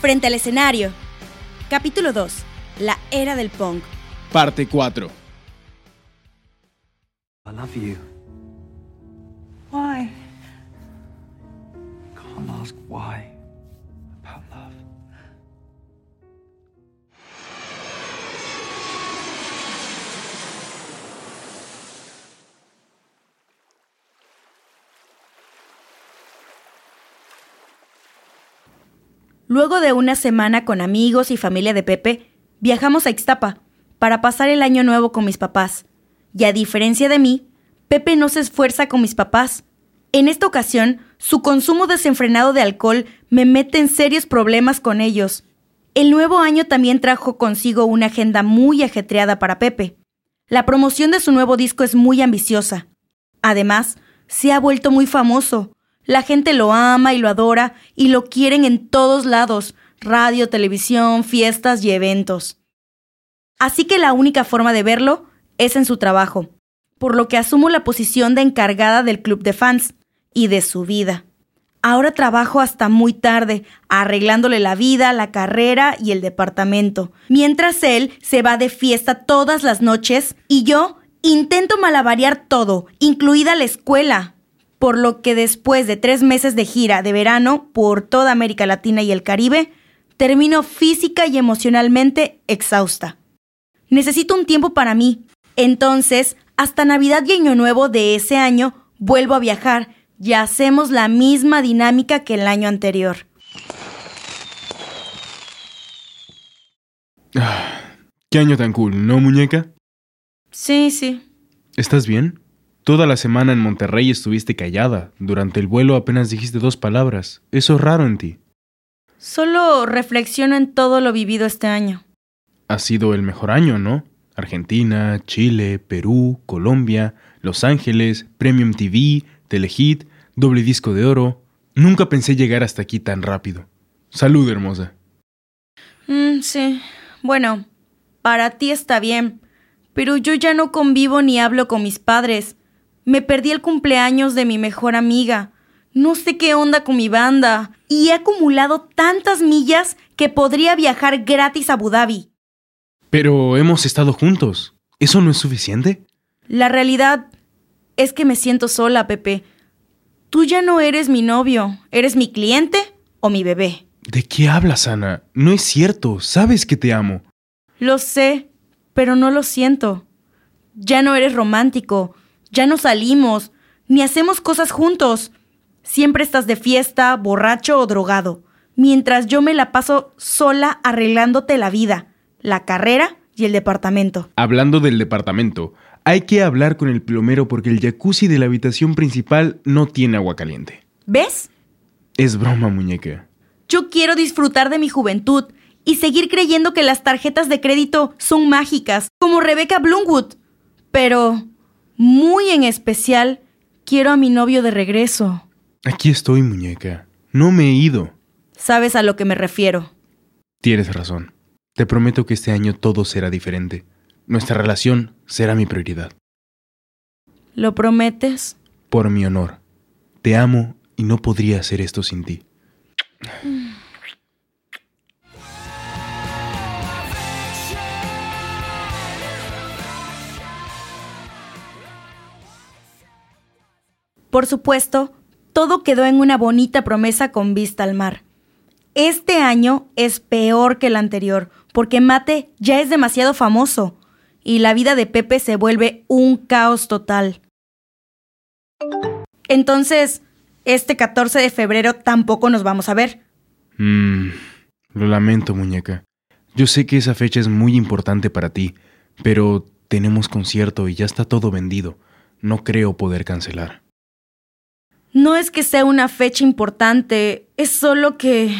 Frente al escenario. Capítulo 2. La era del punk. Parte 4. I love you. Luego de una semana con amigos y familia de Pepe, viajamos a Ixtapa para pasar el año nuevo con mis papás. Y a diferencia de mí, Pepe no se esfuerza con mis papás. En esta ocasión, su consumo desenfrenado de alcohol me mete en serios problemas con ellos. El nuevo año también trajo consigo una agenda muy ajetreada para Pepe. La promoción de su nuevo disco es muy ambiciosa. Además, se ha vuelto muy famoso. La gente lo ama y lo adora y lo quieren en todos lados, radio, televisión, fiestas y eventos. Así que la única forma de verlo es en su trabajo, por lo que asumo la posición de encargada del club de fans y de su vida. Ahora trabajo hasta muy tarde, arreglándole la vida, la carrera y el departamento, mientras él se va de fiesta todas las noches y yo intento malabarear todo, incluida la escuela. Por lo que después de tres meses de gira de verano por toda América Latina y el Caribe, termino física y emocionalmente exhausta. Necesito un tiempo para mí. Entonces, hasta Navidad y Año Nuevo de ese año, vuelvo a viajar y hacemos la misma dinámica que el año anterior. ¿Qué año tan cool, no, muñeca? Sí, sí. ¿Estás bien? Toda la semana en Monterrey estuviste callada. Durante el vuelo apenas dijiste dos palabras. Eso es raro en ti. Solo reflexiono en todo lo vivido este año. Ha sido el mejor año, ¿no? Argentina, Chile, Perú, Colombia, Los Ángeles, Premium TV, Telehit, doble disco de oro. Nunca pensé llegar hasta aquí tan rápido. Salud, hermosa. Mm, sí. Bueno, para ti está bien, pero yo ya no convivo ni hablo con mis padres. Me perdí el cumpleaños de mi mejor amiga. No sé qué onda con mi banda. Y he acumulado tantas millas que podría viajar gratis a Abu Dhabi. Pero hemos estado juntos. ¿Eso no es suficiente? La realidad es que me siento sola, Pepe. Tú ya no eres mi novio. ¿Eres mi cliente o mi bebé? ¿De qué hablas, Ana? No es cierto. Sabes que te amo. Lo sé, pero no lo siento. Ya no eres romántico. Ya no salimos. Ni hacemos cosas juntos. Siempre estás de fiesta, borracho o drogado. Mientras yo me la paso sola arreglándote la vida la carrera y el departamento. Hablando del departamento, hay que hablar con el plomero porque el jacuzzi de la habitación principal no tiene agua caliente. ¿Ves? Es broma, muñeca. Yo quiero disfrutar de mi juventud y seguir creyendo que las tarjetas de crédito son mágicas, como Rebecca Bloomwood. Pero, muy en especial, quiero a mi novio de regreso. Aquí estoy, muñeca. No me he ido. ¿Sabes a lo que me refiero? Tienes razón. Te prometo que este año todo será diferente. Nuestra relación será mi prioridad. ¿Lo prometes? Por mi honor. Te amo y no podría hacer esto sin ti. Por supuesto, todo quedó en una bonita promesa con vista al mar. Este año es peor que el anterior, porque Mate ya es demasiado famoso y la vida de Pepe se vuelve un caos total. Entonces, este 14 de febrero tampoco nos vamos a ver. Mmm, lo lamento, muñeca. Yo sé que esa fecha es muy importante para ti, pero tenemos concierto y ya está todo vendido. No creo poder cancelar. No es que sea una fecha importante, es solo que...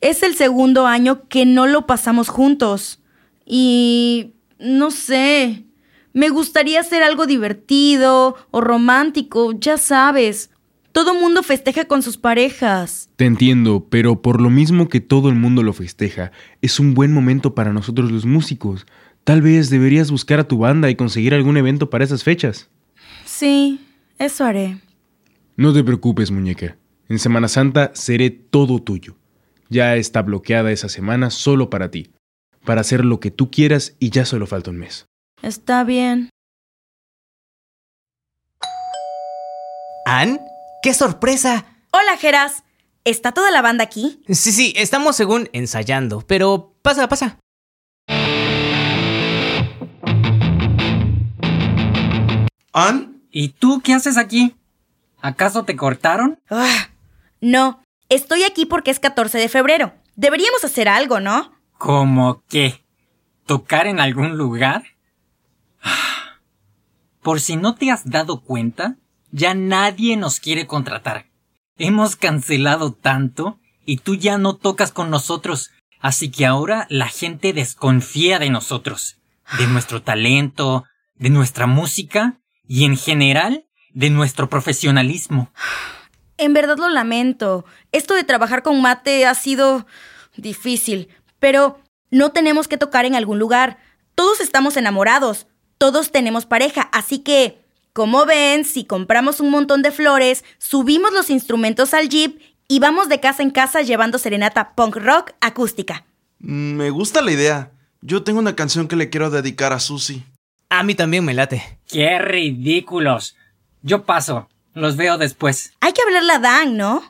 Es el segundo año que no lo pasamos juntos. Y... no sé. Me gustaría hacer algo divertido o romántico, ya sabes. Todo mundo festeja con sus parejas. Te entiendo, pero por lo mismo que todo el mundo lo festeja, es un buen momento para nosotros los músicos. Tal vez deberías buscar a tu banda y conseguir algún evento para esas fechas. Sí, eso haré. No te preocupes, muñeca. En Semana Santa seré todo tuyo. Ya está bloqueada esa semana solo para ti, para hacer lo que tú quieras y ya solo falta un mes. Está bien. ¿Ann? ¡Qué sorpresa! Hola, Geras. ¿Está toda la banda aquí? Sí, sí, estamos según ensayando, pero pasa, pasa. ¿Ann? ¿Y tú qué haces aquí? ¿Acaso te cortaron? Ah, no, estoy aquí porque es 14 de febrero. Deberíamos hacer algo, ¿no? ¿Cómo qué? ¿Tocar en algún lugar? Ah, Por si no te has dado cuenta, ya nadie nos quiere contratar. Hemos cancelado tanto y tú ya no tocas con nosotros, así que ahora la gente desconfía de nosotros, de nuestro talento, de nuestra música y en general de nuestro profesionalismo. En verdad lo lamento. Esto de trabajar con mate ha sido difícil, pero no tenemos que tocar en algún lugar. Todos estamos enamorados, todos tenemos pareja, así que, como ven, si compramos un montón de flores, subimos los instrumentos al jeep y vamos de casa en casa llevando serenata punk rock acústica. Mm, Me gusta la idea. Yo tengo una canción que le quiero dedicar a Susie. A mí también me late. ¡Qué ridículos! Yo paso. Los veo después. Hay que hablarle a Dan, ¿no?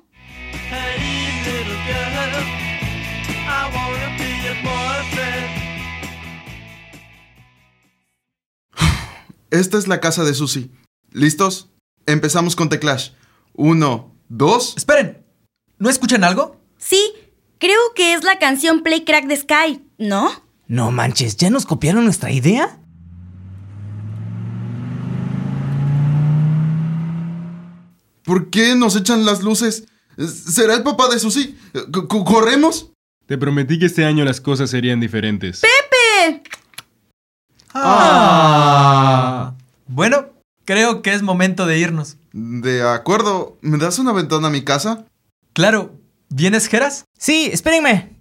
Esta es la casa de Susie. ¿Listos? Empezamos con The Clash. Uno, dos. Esperen, ¿no escuchan algo? Sí, creo que es la canción Play Crack the Sky, ¿no? No manches, ¿ya nos copiaron nuestra idea? ¿Por qué nos echan las luces? ¿Será el papá de c- ¿Corremos? Te prometí que este año las cosas serían diferentes. ¡Pepe! Ah. Bueno, creo que es momento de irnos. De acuerdo. ¿Me das una ventana a mi casa? Claro, ¿vienes, Geras? Sí, espérenme.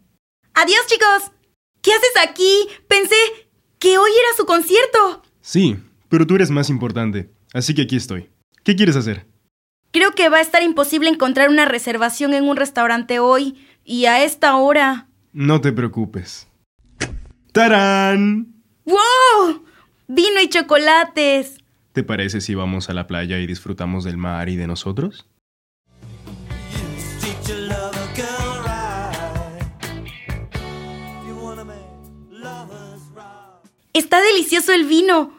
Adiós, chicos. ¿Qué haces aquí? Pensé que hoy era su concierto. Sí, pero tú eres más importante, así que aquí estoy. ¿Qué quieres hacer? Creo que va a estar imposible encontrar una reservación en un restaurante hoy y a esta hora. No te preocupes. ¡Tarán! ¡Wow! Vino y chocolates. ¿Te parece si vamos a la playa y disfrutamos del mar y de nosotros? Está delicioso el vino.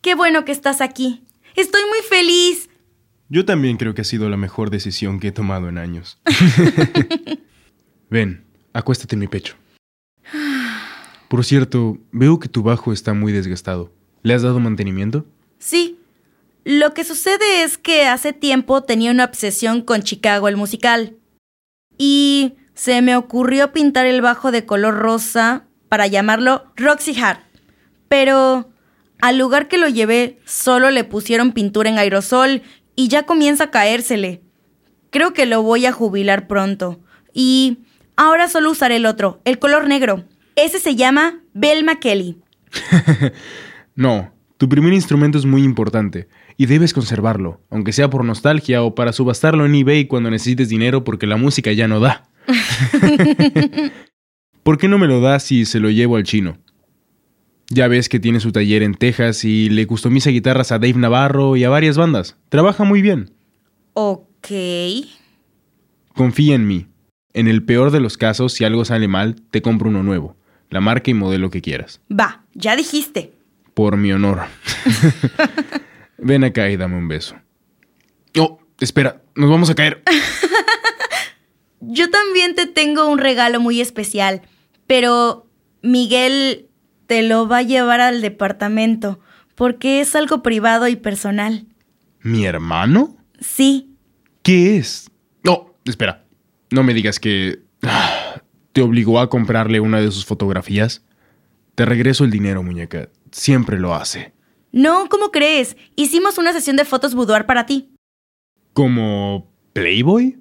Qué bueno que estás aquí. Estoy muy feliz. Yo también creo que ha sido la mejor decisión que he tomado en años. Ven, acuéstate en mi pecho. Por cierto, veo que tu bajo está muy desgastado. ¿Le has dado mantenimiento? Sí. Lo que sucede es que hace tiempo tenía una obsesión con Chicago el musical. Y se me ocurrió pintar el bajo de color rosa para llamarlo Roxy Heart. Pero al lugar que lo llevé solo le pusieron pintura en aerosol y ya comienza a caérsele. Creo que lo voy a jubilar pronto. Y ahora solo usaré el otro, el color negro. Ese se llama Belma Kelly. No, tu primer instrumento es muy importante y debes conservarlo, aunque sea por nostalgia o para subastarlo en eBay cuando necesites dinero porque la música ya no da. ¿Por qué no me lo das si se lo llevo al chino? Ya ves que tiene su taller en Texas y le customiza guitarras a Dave Navarro y a varias bandas. Trabaja muy bien. Ok. Confía en mí. En el peor de los casos, si algo sale mal, te compro uno nuevo. La marca y modelo que quieras. Va, ya dijiste. Por mi honor. Ven acá y dame un beso. Oh, espera, nos vamos a caer. Yo también te tengo un regalo muy especial, pero Miguel te lo va a llevar al departamento porque es algo privado y personal. ¿Mi hermano? Sí, ¿Qué es? No, espera. No me digas que... ah, ¿Te obligó a comprarle una de sus fotografías? Te regreso el dinero, muñeca. Siempre lo hace. no, ¿cómo crees? Hicimos una sesión de fotos boudoir para ti. ¿Como Playboy?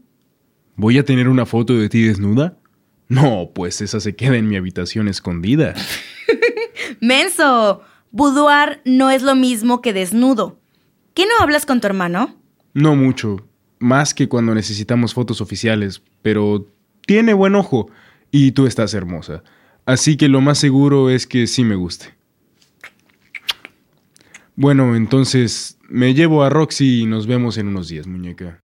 ¿Voy a tener una foto de ti desnuda? No, pues esa se queda en mi habitación escondida. Menso, boudoir no es lo mismo que desnudo. ¿Qué no hablas con tu hermano? No mucho. más que cuando necesitamos fotos oficiales, pero tiene buen ojo y tú estás hermosa. Así que lo más seguro es que sí me guste. Bueno, entonces me llevo a Roxy y nos vemos en unos días, muñeca.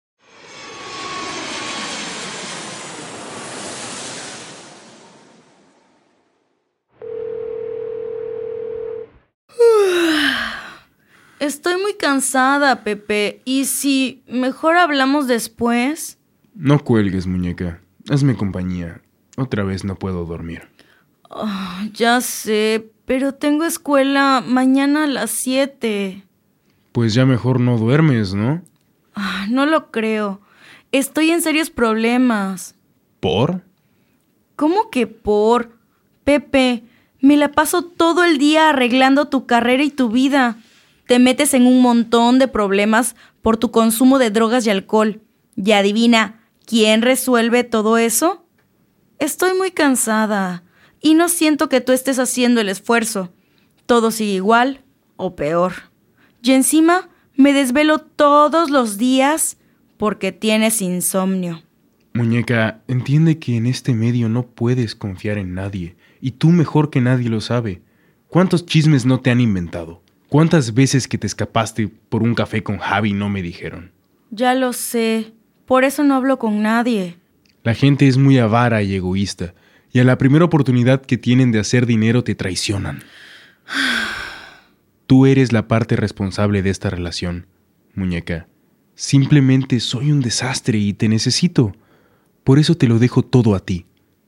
Estoy muy cansada, Pepe. ¿Y si mejor hablamos después? No cuelgues, muñeca. Hazme compañía. Otra vez no puedo dormir. Ah, ya sé, pero tengo escuela mañana a las 7. Pues ya mejor no duermes, ¿no? Ah, no lo creo. Estoy en serios problemas. ¿Por? ¿Cómo que por? Pepe, me la paso todo el día arreglando tu carrera y tu vida. Te metes en un montón de problemas por tu consumo de drogas y alcohol. Y adivina, ¿quién resuelve todo eso? Estoy muy cansada y no siento que tú estés haciendo el esfuerzo. Todo sigue igual o peor. Y encima me desvelo todos los días porque tienes insomnio. Muñeca, entiende que en este medio no puedes confiar en nadie, y tú mejor que nadie lo sabe. ¿Cuántos chismes no te han inventado? ¿Cuántas veces que te escapaste por un café con Javi no me dijeron? Ya lo sé, por eso no hablo con nadie. La gente es muy avara y egoísta, y a la primera oportunidad que tienen de hacer dinero te traicionan. Tú eres la parte responsable de esta relación, muñeca. Simplemente soy un desastre y te necesito. Por eso te lo dejo todo a ti.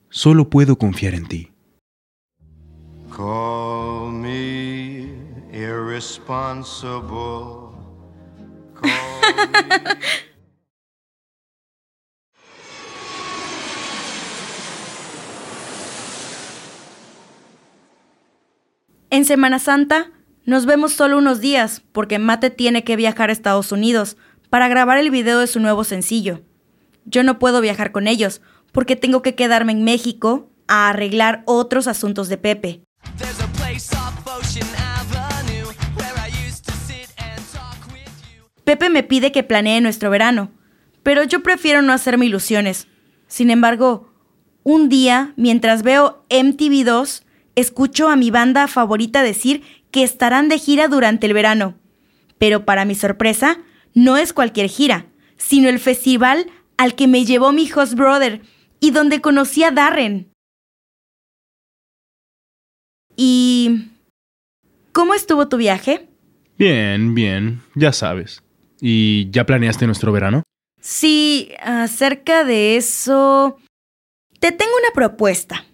Solo puedo confiar en ti. Call me irresponsible. En Semana Santa nos vemos solo unos días porque Mate tiene que viajar a Estados Unidos para grabar el video de su nuevo sencillo. Yo no puedo viajar con ellos porque tengo que quedarme en México a arreglar otros asuntos de Pepe. Pepe me pide que planee nuestro verano, pero yo prefiero no hacerme ilusiones. Sin embargo, un día, mientras veo MTV2, escucho a mi banda favorita decir que estarán de gira durante el verano. Pero para mi sorpresa, no es cualquier gira, sino el festival al que me llevó mi host brother y donde conocí a Darren. ¿Y cómo estuvo tu viaje? Bien, bien, ya sabes. ¿Y ya planeaste nuestro verano? Sí, acerca de eso... Te tengo una propuesta.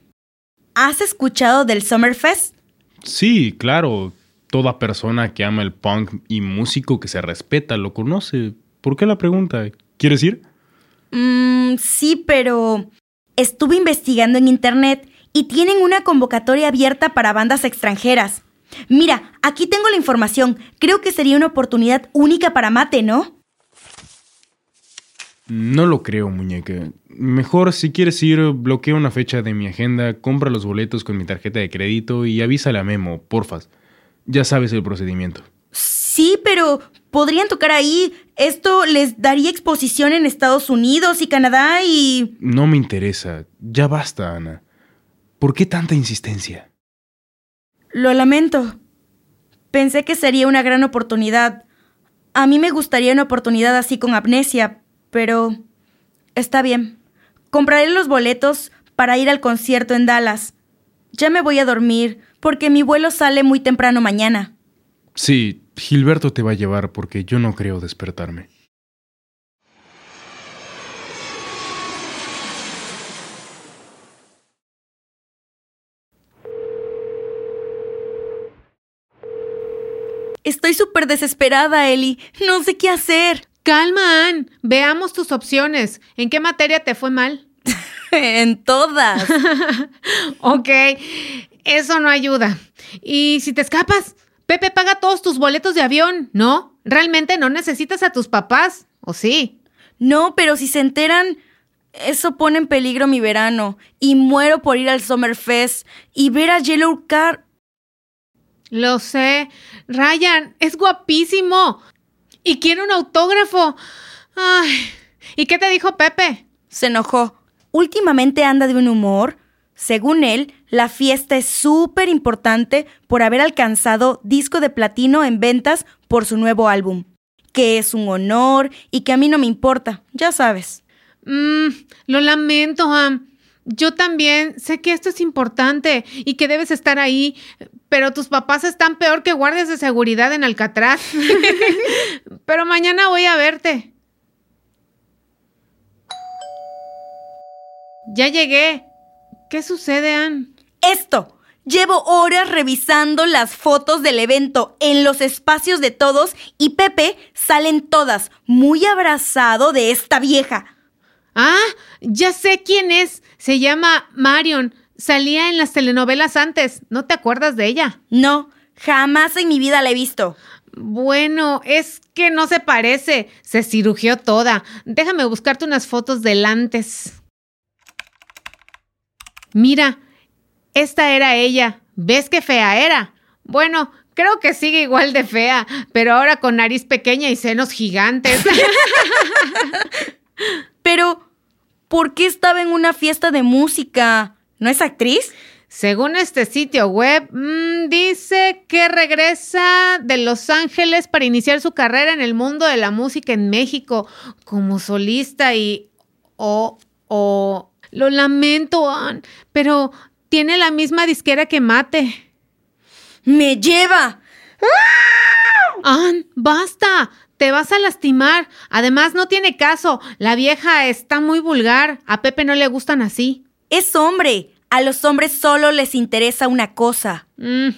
¿Has escuchado del Summerfest? Sí, claro. Toda persona que ama el punk y músico que se respeta lo conoce. ¿Por qué la pregunta? ¿Quieres ir? Mm, sí, pero estuve investigando en internet y tienen una convocatoria abierta para bandas extranjeras. Mira, aquí tengo la información. Creo que sería una oportunidad única para Mate, ¿no? No lo creo, muñeca. Mejor, si quieres ir, bloquea una fecha de mi agenda, compra los boletos con mi tarjeta de crédito y avísale a Memo, porfas. Ya sabes el procedimiento. Sí, pero podrían tocar ahí. Esto les daría exposición en Estados Unidos y Canadá y... No me interesa. Ya basta, Ana. ¿Por qué tanta insistencia? Lo lamento. Pensé que sería una gran oportunidad. A mí me gustaría una oportunidad así con amnesia, pero... Está bien. Compraré los boletos para ir al concierto en Dallas. Ya me voy a dormir, porque mi vuelo sale muy temprano mañana. Sí, Gilberto te va a llevar porque yo no creo despertarme. Estoy súper desesperada, Eli. No sé qué hacer. Calma, Ann. Veamos tus opciones. ¿En qué materia te fue mal? en todas. ok, eso no ayuda. ¿Y si te escapas? Pepe paga todos tus boletos de avión, ¿no? Realmente no necesitas a tus papás, ¿o sí? No, pero si se enteran, eso pone en peligro mi verano. Y muero por ir al Summerfest y ver a Yellow Car. Lo sé. Ryan, es guapísimo. Y quiere un autógrafo. Ay. ¿Y qué te dijo Pepe? Se enojó. Últimamente anda de un humor. Según él, la fiesta es súper importante por haber alcanzado disco de platino en ventas por su nuevo álbum. Que es un honor y que a mí no me importa, ya sabes. Mmm, lo lamento, Am. Yo también sé que esto es importante y que debes estar ahí, pero tus papás están peor que guardias de seguridad en Alcatraz. pero mañana voy a verte. Ya llegué. ¿Qué sucede, Ann? Esto. Llevo horas revisando las fotos del evento en los espacios de todos y Pepe salen todas muy abrazado de esta vieja. Ah, ya sé quién es. Se llama Marion. Salía en las telenovelas antes. ¿No te acuerdas de ella? No, jamás en mi vida la he visto. Bueno, es que no se parece. Se cirugió toda. Déjame buscarte unas fotos del antes. Mira, esta era ella. ¿Ves qué fea era? Bueno, creo que sigue igual de fea, pero ahora con nariz pequeña y senos gigantes. Pero, ¿por qué estaba en una fiesta de música? ¿No es actriz? Según este sitio web, mmm, dice que regresa de Los Ángeles para iniciar su carrera en el mundo de la música en México como solista y... o... o... Lo lamento, Ann, pero tiene la misma disquera que Mate. ¡Me lleva! Ann, basta. Te vas a lastimar. Además, no tiene caso. La vieja está muy vulgar. A Pepe no le gustan así. Es hombre. A los hombres solo les interesa una cosa. Mm,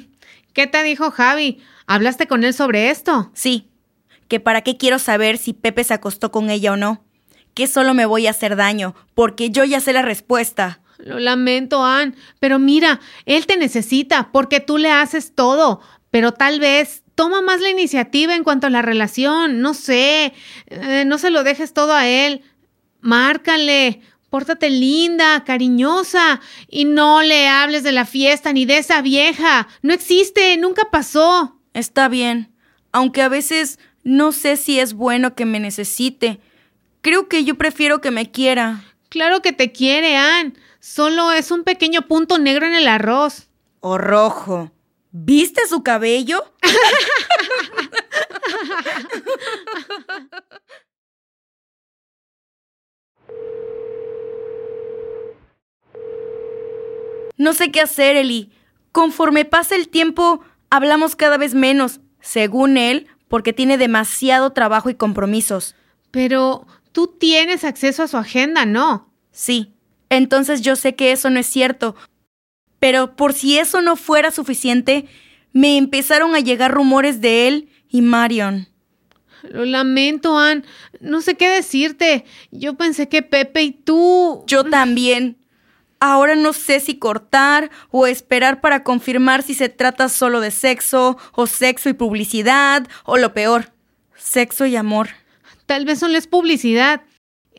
¿Qué te dijo Javi? ¿Hablaste con él sobre esto? Sí. Que para qué quiero saber si Pepe se acostó con ella o no. Que solo me voy a hacer daño, porque yo ya sé la respuesta. Lo lamento, Ann, pero mira, él te necesita porque tú le haces todo, pero tal vez toma más la iniciativa en cuanto a la relación, no sé, eh, no se lo dejes todo a él. Márcale, pórtate linda, cariñosa, y no le hables de la fiesta ni de esa vieja. No existe, nunca pasó. Está bien, aunque a veces no sé si es bueno que me necesite. Creo que yo prefiero que me quiera. Claro que te quiere, Ann. Solo es un pequeño punto negro en el arroz. O rojo. ¿Viste su cabello? no sé qué hacer, Eli. Conforme pasa el tiempo, hablamos cada vez menos, según él, porque tiene demasiado trabajo y compromisos. Pero tú tienes acceso a su agenda, ¿no? Sí. Entonces yo sé que eso no es cierto. Pero por si eso no fuera suficiente, me empezaron a llegar rumores de él y Marion. Lo lamento, Ann. No sé qué decirte. Yo pensé que Pepe y tú... Yo también. Ahora no sé si cortar o esperar para confirmar si se trata solo de sexo, o sexo y publicidad, o lo peor, sexo y amor. Tal vez solo es publicidad.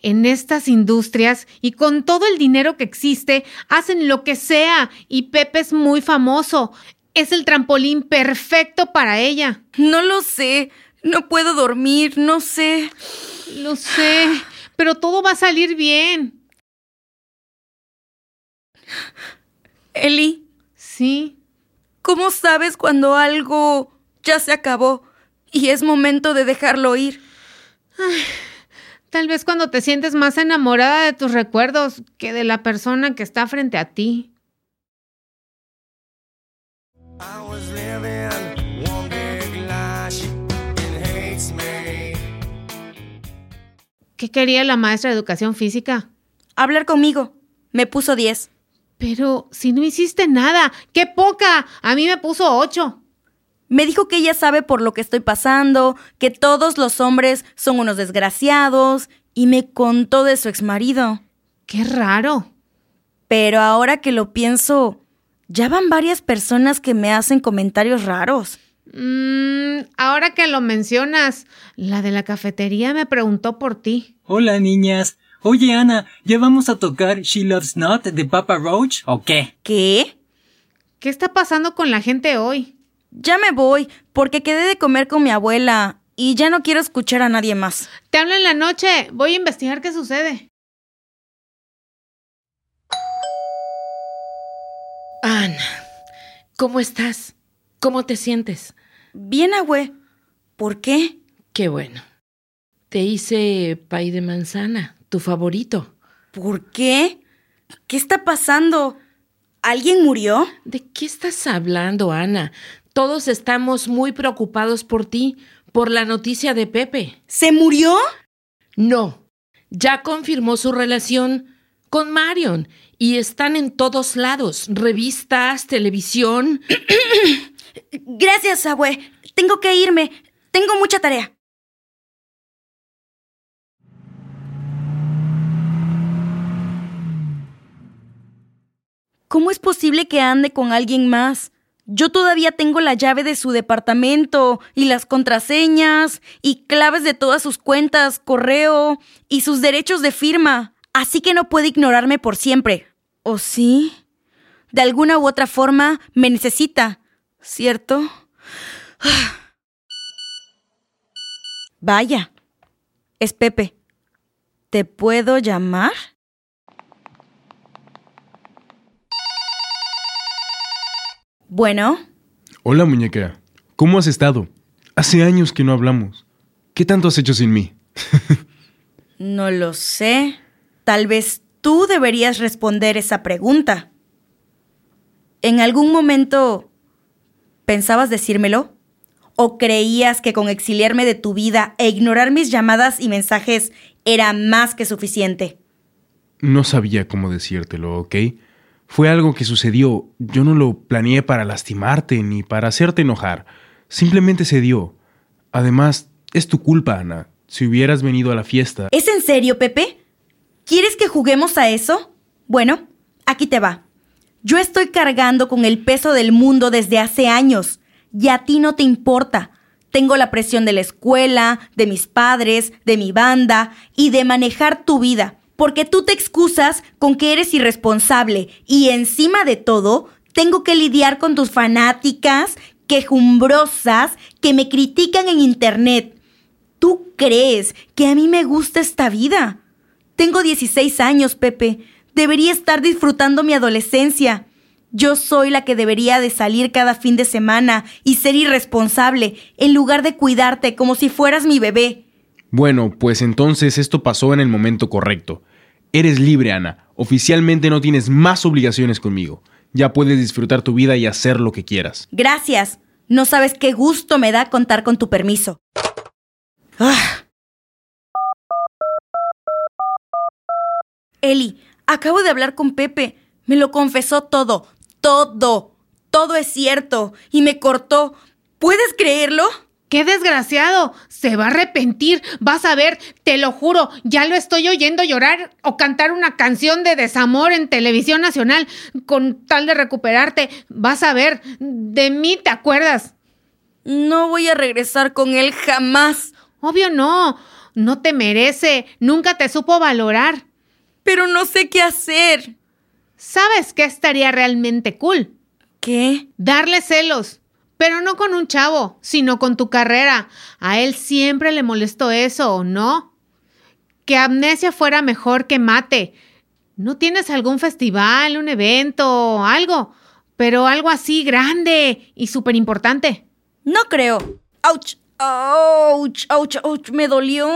En estas industrias y con todo el dinero que existe, hacen lo que sea y Pepe es muy famoso. Es el trampolín perfecto para ella. No lo sé. No puedo dormir, no sé. Lo sé, pero todo va a salir bien. Eli. Sí. ¿Cómo sabes cuando algo ya se acabó y es momento de dejarlo ir? Ay, tal vez cuando te sientes más enamorada de tus recuerdos que de la persona que está frente a ti. ¿Qué quería la maestra de educación física? Hablar conmigo. Me puso 10. Pero si no hiciste nada, ¡qué poca! A mí me puso 8. Me dijo que ella sabe por lo que estoy pasando, que todos los hombres son unos desgraciados, y me contó de su exmarido. ¡Qué raro! Pero ahora que lo pienso, ya van varias personas que me hacen comentarios raros. Mm, ahora que lo mencionas, la de la cafetería me preguntó por ti. Hola, niñas. Oye, Ana, ¿ya vamos a tocar She Loves Not de Papa Roach o qué? ¿Qué? ¿Qué está pasando con la gente hoy? Ya me voy, porque quedé de comer con mi abuela. y ya no quiero escuchar a nadie más. Te hablo en la noche. Voy a investigar qué sucede. Ana, ¿cómo estás? ¿Cómo te sientes? Bien, abue. ¿Por qué? Qué bueno. Te hice pay de manzana, tu favorito. ¿Por qué? ¿Qué está pasando? ¿Alguien murió? ¿De qué estás hablando, Ana? Todos estamos muy preocupados por ti, por la noticia de Pepe. ¿Se murió? No, ya confirmó su relación con Marion y están en todos lados, revistas, televisión. Gracias, abue. Tengo que irme. Tengo mucha tarea. ¿Cómo es posible que ande con alguien más? Yo todavía tengo la llave de su departamento y las contraseñas y claves de todas sus cuentas, correo y sus derechos de firma. Así que no puede ignorarme por siempre. ¿O sí? De alguna u otra forma me necesita, ¿cierto? Vaya. Es Pepe. ¿Te puedo llamar? Bueno, Hola, muñeca. ¿Cómo has estado? Hace años que no hablamos. ¿Qué tanto has hecho sin mí? no lo sé. Tal vez tú deberías responder esa pregunta. ¿En algún momento pensabas decírmelo? ¿O creías que con exiliarme de tu vida e ignorar mis llamadas y mensajes era más que suficiente? No sabía cómo decírtelo, ¿ok? Fue algo que sucedió. Yo no lo planeé para lastimarte ni para hacerte enojar. Simplemente se dio. Además, es tu culpa, Ana. Si hubieras venido a la fiesta... ¿Es en serio, Pepe? ¿Quieres que juguemos a eso? Bueno, aquí te va. Yo estoy cargando con el peso del mundo desde hace años y a ti no te importa. Tengo la presión de la escuela, de mis padres, de mi banda y de manejar tu vida, porque tú te excusas con que eres irresponsable y encima de todo, tengo que lidiar con tus fanáticas quejumbrosas que me critican en internet. ¿Tú crees que a mí me gusta esta vida? Tengo 16 años, Pepe. Debería estar disfrutando mi adolescencia. Yo soy la que debería de salir cada fin de semana y ser irresponsable en lugar de cuidarte como si fueras mi bebé. Bueno, pues entonces esto pasó en el momento correcto. Eres libre, Ana. Oficialmente no tienes más obligaciones conmigo. Ya puedes disfrutar tu vida y hacer lo que quieras. Gracias. No sabes qué gusto me da contar con tu permiso. Ah. Eli, acabo de hablar con Pepe. Me lo confesó todo. Todo. Todo es cierto. Y me cortó. ¿Puedes creerlo? ¡Qué desgraciado! Se va a arrepentir. Vas a ver, te lo juro, ya lo estoy oyendo llorar o cantar una canción de desamor en televisión nacional con tal de recuperarte. Vas a ver, de mí te acuerdas. No voy a regresar con él jamás. Obvio no. No te merece. Nunca te supo valorar. Pero no sé qué hacer. ¿Sabes qué estaría realmente cool? ¿Qué? Darle celos. Pero no con un chavo, sino con tu carrera. A él siempre le molestó eso, ¿o no? Que amnesia fuera mejor que mate. ¿No tienes algún festival, un evento, algo? Pero algo así grande y súper importante. No creo. ¡Auch! ¡Auch! ¡Auch! ¡Auch! Me dolió.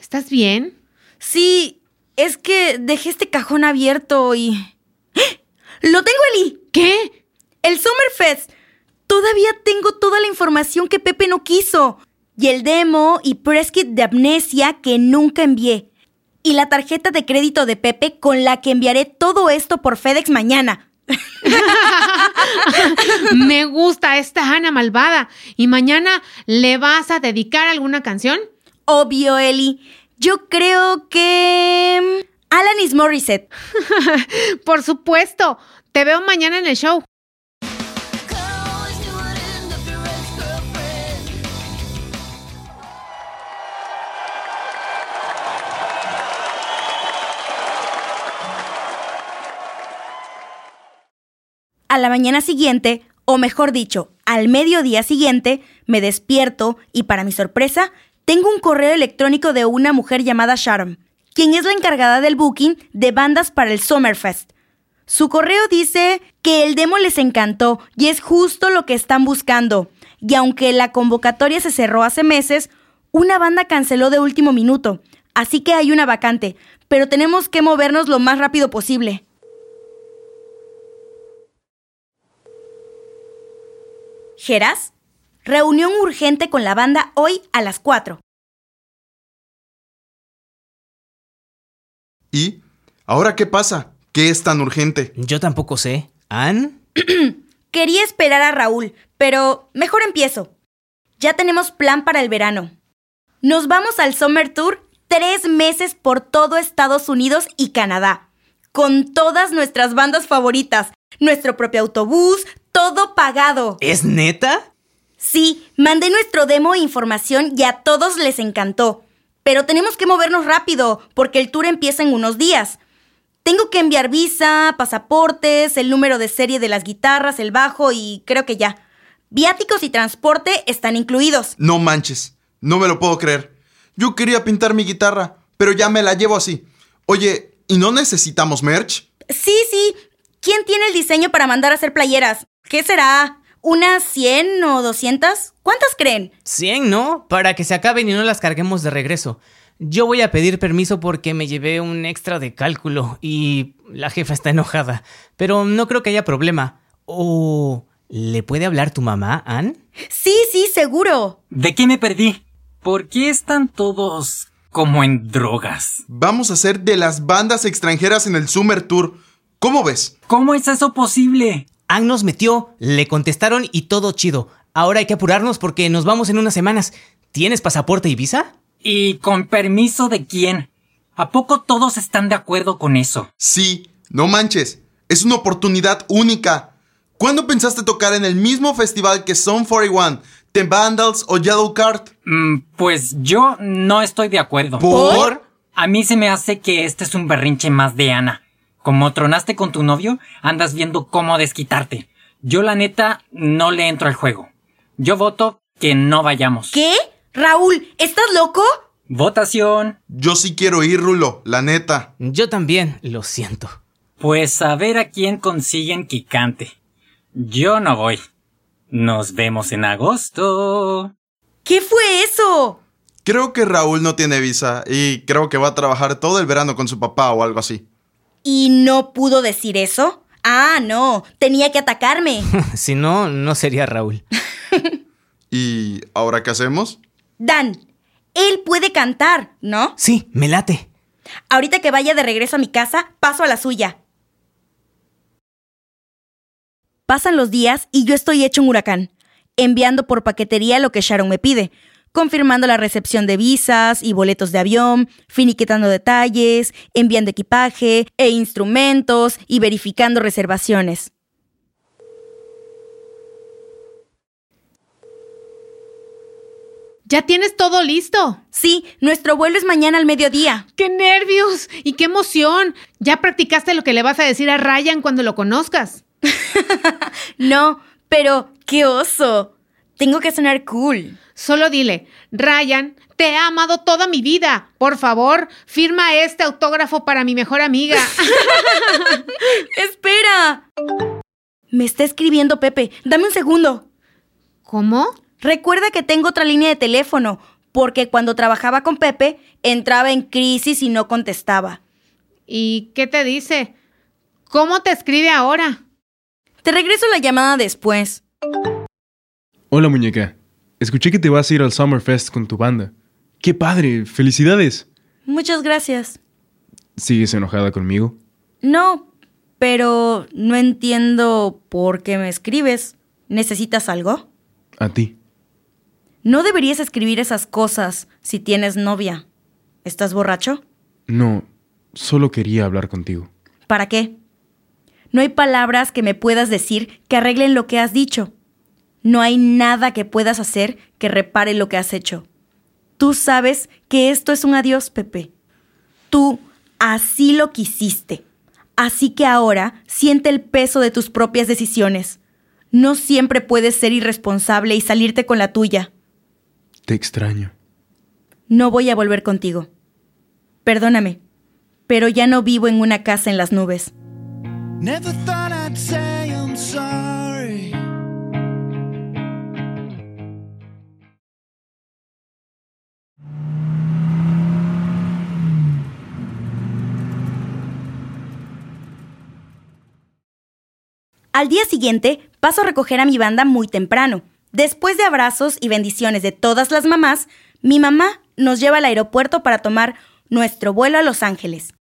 ¿Estás bien? Sí, es que dejé este cajón abierto y... ¡Lo tengo, Eli! ¿Qué? El Summerfest. Todavía tengo toda la información que Pepe no quiso. Y el demo y press kit de amnesia que nunca envié. Y la tarjeta de crédito de Pepe con la que enviaré todo esto por FedEx mañana. Me gusta esta Ana malvada. ¿Y mañana le vas a dedicar alguna canción? Obvio, Eli. Yo creo que... mm, Alanis Morissette. Por supuesto. Te veo mañana en el show. A la mañana siguiente, o mejor dicho, Al mediodía siguiente me despierto y para mi sorpresa tengo un correo electrónico de una mujer llamada Sharon, quien es la encargada del booking de bandas para el Summerfest. Su correo dice que el demo les encantó y es justo lo que están buscando. Y aunque la convocatoria se cerró hace meses, una banda canceló de último minuto, así que hay una vacante, pero tenemos que movernos lo más rápido posible. Geras, reunión urgente con la banda hoy a las 4. ¿Y? ¿Ahora qué pasa? ¿Qué es tan urgente? Yo tampoco sé. ¿Ann? Quería esperar a Raúl, pero mejor empiezo. Ya tenemos plan para el verano. Nos vamos al Summer Tour tres meses por todo Estados Unidos y Canadá, con todas nuestras bandas favoritas, nuestro propio autobús, todo pagado. ¿Es neta? Sí, mandé nuestro demo e información y a todos les encantó. Pero tenemos que movernos rápido, porque el tour empieza en unos días. Tengo que enviar visa, pasaportes, el número de serie de las guitarras, el bajo y creo que ya. Viáticos y transporte están incluidos. No manches, no me lo puedo creer. Yo quería pintar mi guitarra, pero ya me la llevo así. Oye, ¿y no necesitamos merch? Sí, sí. ¿Quién tiene el diseño para mandar a hacer playeras? ¿Qué será? ¿Unas 100 o 200? ¿Cuántas creen? 100, ¿no? Para que se acaben y no las carguemos de regreso. Yo voy a pedir permiso porque me llevé un extra de cálculo y la jefa está enojada. Pero no creo que haya problema. ¿O le puede hablar tu mamá, Ann? Sí, sí, seguro. ¿De qué me perdí? ¿Por qué están todos como en drogas? Vamos a ser de las bandas extranjeras en el Summer Tour. ¿Cómo ves? ¿Cómo es eso posible? Ann nos metió, le contestaron y todo chido. Ahora hay que apurarnos porque nos vamos en unas semanas. ¿Tienes pasaporte y visa? ¿Y con permiso de quién? ¿A poco todos están de acuerdo con eso? Sí, no manches. Es una oportunidad única. ¿Cuándo pensaste tocar en el mismo festival que Son 41, The Vandals o Yellow Card? Mm, pues yo no estoy de acuerdo. ¿Por? A mí se me hace que este es un berrinche más de Ana. Como tronaste con tu novio, andas viendo cómo desquitarte. Yo la neta no le entro al juego. Yo voto que no vayamos. ¿Qué? Raúl, ¿estás loco? Votación. Yo sí quiero ir, Rulo, la neta. Yo también, lo siento. Pues a ver a quién consiguen que cante. Yo no voy. Nos vemos en agosto. ¿Qué fue eso? Creo que Raúl no tiene visa y creo que va a trabajar todo el verano con su papá o algo así. ¿Y no pudo decir eso? Ah, no, tenía que atacarme. si no, no sería Raúl. ¿Y ahora qué hacemos? Dan, él puede cantar, ¿no? Sí, me late. Ahorita que vaya de regreso a mi casa, paso a la suya. Pasan los días y yo estoy hecho un huracán, enviando por paquetería lo que Sharon me pide, confirmando la recepción de visas y boletos de avión, finiquetando detalles, enviando equipaje e instrumentos y verificando reservaciones. ¿Ya tienes todo listo? Sí, nuestro vuelo es mañana al mediodía. ¡Qué nervios! ¡Y qué emoción! ¿Ya practicaste lo que le vas a decir a Ryan cuando lo conozcas? no, pero qué oso. Tengo que sonar cool. Solo dile, Ryan, te he amado toda mi vida. Por favor, firma este autógrafo para mi mejor amiga. ¡Espera! Me está escribiendo Pepe. Dame un segundo. ¿Cómo? Recuerda que tengo otra línea de teléfono, porque cuando trabajaba con Pepe, entraba en crisis y no contestaba. ¿Y qué te dice? ¿Cómo te escribe ahora? Te regreso la llamada después. Hola muñeca, escuché que te vas a ir al Summerfest con tu banda. ¡Qué padre! ¡Felicidades! Muchas gracias. ¿Sigues enojada conmigo? No, pero no entiendo por qué me escribes. ¿Necesitas algo? A ti. No deberías escribir esas cosas si tienes novia. ¿Estás borracho? No, solo quería hablar contigo. ¿Para qué? No hay palabras que me puedas decir que arreglen lo que has dicho. No hay nada que puedas hacer que repare lo que has hecho. Tú sabes que esto es un adiós, Pepe. Tú así lo quisiste. Así que ahora siente el peso de tus propias decisiones. No siempre puedes ser irresponsable y salirte con la tuya. Te extraño. No voy a volver contigo. Perdóname, pero ya no vivo en una casa en las nubes. Never thought I'd say I'm sorry. Al día siguiente, paso a recoger a mi banda muy temprano. Después de abrazos y bendiciones de todas las mamás, mi mamá nos lleva al aeropuerto para tomar nuestro vuelo a Los Ángeles.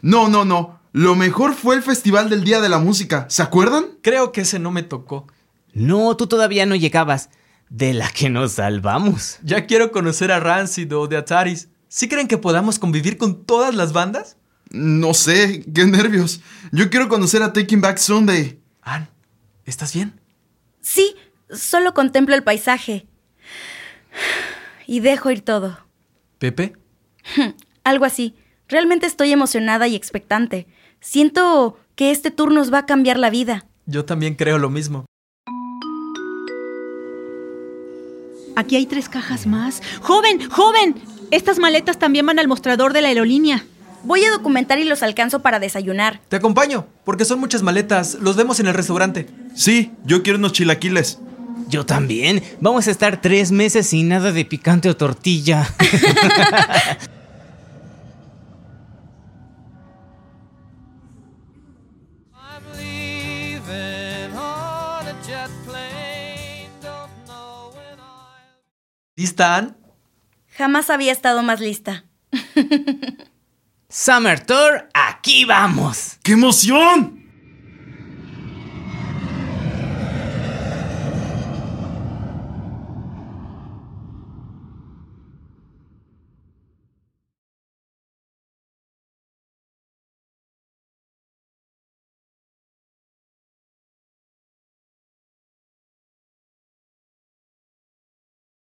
No, no, no. Lo mejor fue el Festival del Día de la Música. ¿Se acuerdan? Creo que ese no me tocó. No, tú todavía no llegabas. De la que nos salvamos. Ya quiero conocer a Rancid o de Ataris. ¿Sí creen que podamos convivir con todas las bandas? No sé, qué nervios. Yo quiero conocer a Taking Back Sunday. Ann, ¿estás bien? Sí, solo contemplo el paisaje. Y dejo ir todo. ¿Pepe? Algo así. Realmente estoy emocionada y expectante. Siento que este tour nos va a cambiar la vida. Yo también creo lo mismo. Aquí hay tres cajas más. ¡Joven! ¡Joven! Estas maletas también van al mostrador de la aerolínea. Voy a documentar y los alcanzo para desayunar. Te acompaño, porque son muchas maletas. Los vemos en el restaurante. Sí, yo quiero unos chilaquiles. Yo también. Vamos a estar tres meses sin nada de picante o tortilla. I'm Jamás había estado más lista. Summer Tour, aquí vamos. ¡Qué emoción!